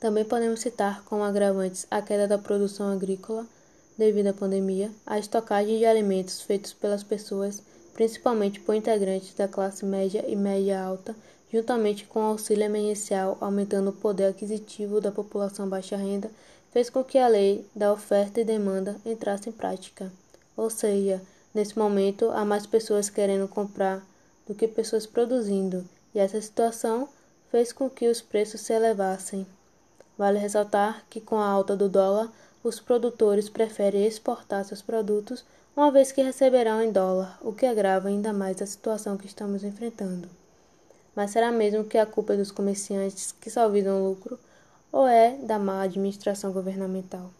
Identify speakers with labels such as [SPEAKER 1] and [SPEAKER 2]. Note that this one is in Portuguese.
[SPEAKER 1] Também podemos citar como agravantes a queda da produção agrícola devido à pandemia, a estocagem de alimentos feitos pelas pessoas, principalmente por integrantes da classe média e média alta, juntamente com o auxílio emergencial aumentando o poder aquisitivo da população baixa renda, fez com que a lei da oferta e demanda entrasse em prática. Ou seja, nesse momento há mais pessoas querendo comprar do que pessoas produzindo, e essa situação fez com que os preços se elevassem. Vale ressaltar que, com a alta do dólar, os produtores preferem exportar seus produtos, uma vez que receberão em dólar, o que agrava ainda mais a situação que estamos enfrentando. Mas será mesmo que a culpa é dos comerciantes que só visam lucro ou é da má administração governamental?